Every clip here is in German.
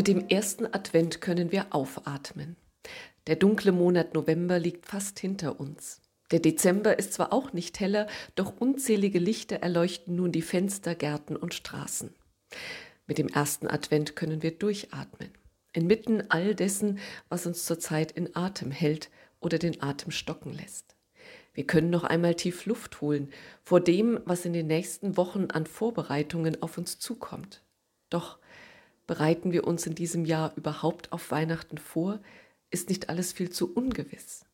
Mit dem ersten Advent können wir aufatmen. Der dunkle Monat November liegt fast hinter uns. Der Dezember ist zwar auch nicht heller, doch unzählige Lichter erleuchten nun die Fenster, Gärten und Straßen. Mit dem ersten Advent können wir durchatmen. Inmitten all dessen, was uns zurzeit in Atem hält oder den Atem stocken lässt. Wir können noch einmal tief Luft holen vor dem, was in den nächsten Wochen an Vorbereitungen auf uns zukommt. Doch bereiten wir uns in diesem Jahr überhaupt auf Weihnachten vor? Ist nicht alles viel zu ungewiss?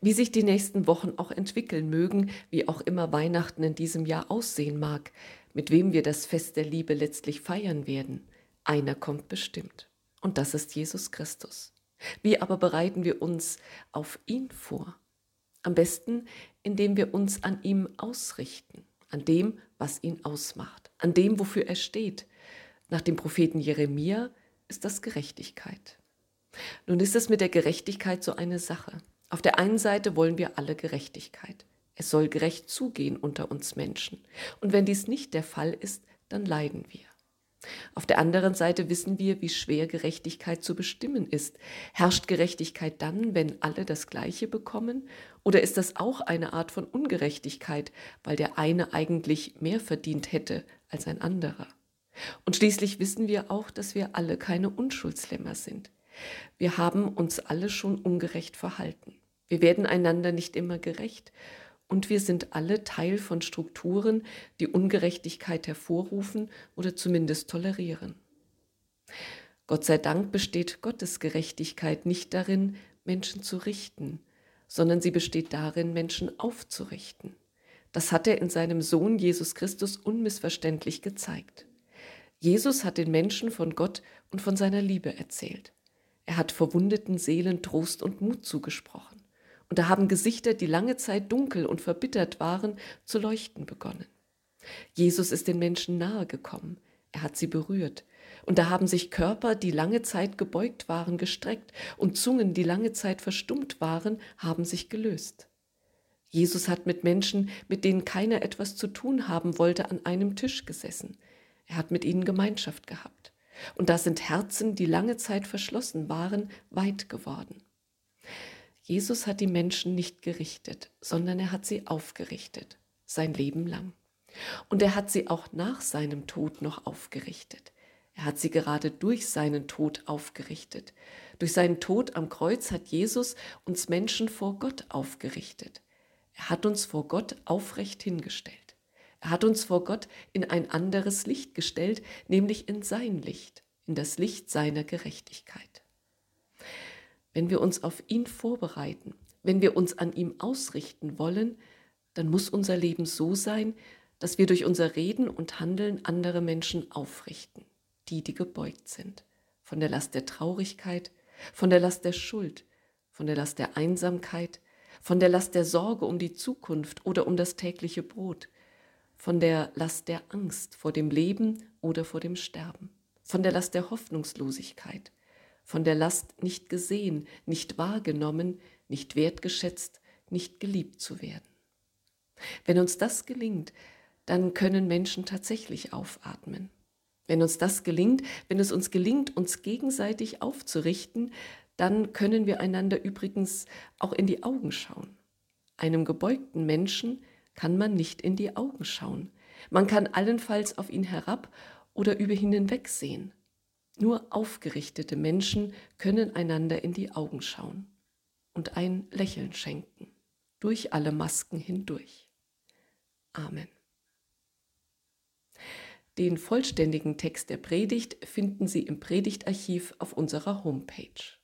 Wie sich die nächsten Wochen auch entwickeln mögen, wie auch immer Weihnachten in diesem Jahr aussehen mag, mit wem wir das Fest der Liebe letztlich feiern werden, einer kommt bestimmt. Und das ist Jesus Christus. Wie aber bereiten wir uns auf ihn vor? Am besten, indem wir uns an ihm ausrichten, an dem, was ihn ausmacht, an dem, wofür er steht, nach dem Propheten Jeremia ist das Gerechtigkeit. Nun ist es mit der Gerechtigkeit so eine Sache. Auf der einen Seite wollen wir alle Gerechtigkeit. Es soll gerecht zugehen unter uns Menschen. Und wenn dies nicht der Fall ist, dann leiden wir. Auf der anderen Seite wissen wir, wie schwer Gerechtigkeit zu bestimmen ist. Herrscht Gerechtigkeit dann, wenn alle das Gleiche bekommen? Oder ist das auch eine Art von Ungerechtigkeit, weil der eine eigentlich mehr verdient hätte als ein anderer? Und schließlich wissen wir auch, dass wir alle keine Unschuldslämmer sind. Wir haben uns alle schon ungerecht verhalten. Wir werden einander nicht immer gerecht und wir sind alle Teil von Strukturen, die Ungerechtigkeit hervorrufen oder zumindest tolerieren. Gott sei Dank besteht Gottes Gerechtigkeit nicht darin, Menschen zu richten, sondern sie besteht darin, Menschen aufzurichten. Das hat er in seinem Sohn Jesus Christus unmissverständlich gezeigt. Jesus hat den Menschen von Gott und von seiner Liebe erzählt. Er hat verwundeten Seelen Trost und Mut zugesprochen. Und da haben Gesichter, die lange Zeit dunkel und verbittert waren, zu leuchten begonnen. Jesus ist den Menschen nahe gekommen. Er hat sie berührt. Und da haben sich Körper, die lange Zeit gebeugt waren, gestreckt und Zungen, die lange Zeit verstummt waren, haben sich gelöst. Jesus hat mit Menschen, mit denen keiner etwas zu tun haben wollte, an einem Tisch gesessen. Er hat mit ihnen Gemeinschaft gehabt. Und da sind Herzen, die lange Zeit verschlossen waren, weit geworden. Jesus hat die Menschen nicht gerichtet, sondern er hat sie aufgerichtet, sein Leben lang. Und er hat sie auch nach seinem Tod noch aufgerichtet. Er hat sie gerade durch seinen Tod aufgerichtet. Durch seinen Tod am Kreuz hat Jesus uns Menschen vor Gott aufgerichtet. Er hat uns vor Gott aufrecht hingestellt. Er hat uns vor Gott in ein anderes Licht gestellt, nämlich in sein Licht, in das Licht seiner Gerechtigkeit. Wenn wir uns auf ihn vorbereiten, wenn wir uns an ihm ausrichten wollen, dann muss unser Leben so sein, dass wir durch unser Reden und Handeln andere Menschen aufrichten, die, die gebeugt sind, von der Last der Traurigkeit, von der Last der Schuld, von der Last der Einsamkeit, von der Last der Sorge um die Zukunft oder um das tägliche Brot, von der Last der Angst vor dem Leben oder vor dem Sterben, von der Last der Hoffnungslosigkeit, von der Last nicht gesehen, nicht wahrgenommen, nicht wertgeschätzt, nicht geliebt zu werden. Wenn uns das gelingt, dann können Menschen tatsächlich aufatmen. Wenn uns das gelingt, wenn es uns gelingt, uns gegenseitig aufzurichten, dann können wir einander übrigens auch in die Augen schauen. Einem gebeugten Menschen kann man nicht in die Augen schauen. Man kann allenfalls auf ihn herab oder über ihn hinwegsehen. Nur aufgerichtete Menschen können einander in die Augen schauen und ein Lächeln schenken, durch alle Masken hindurch. Amen. Den vollständigen Text der Predigt finden Sie im Predigtarchiv auf unserer Homepage.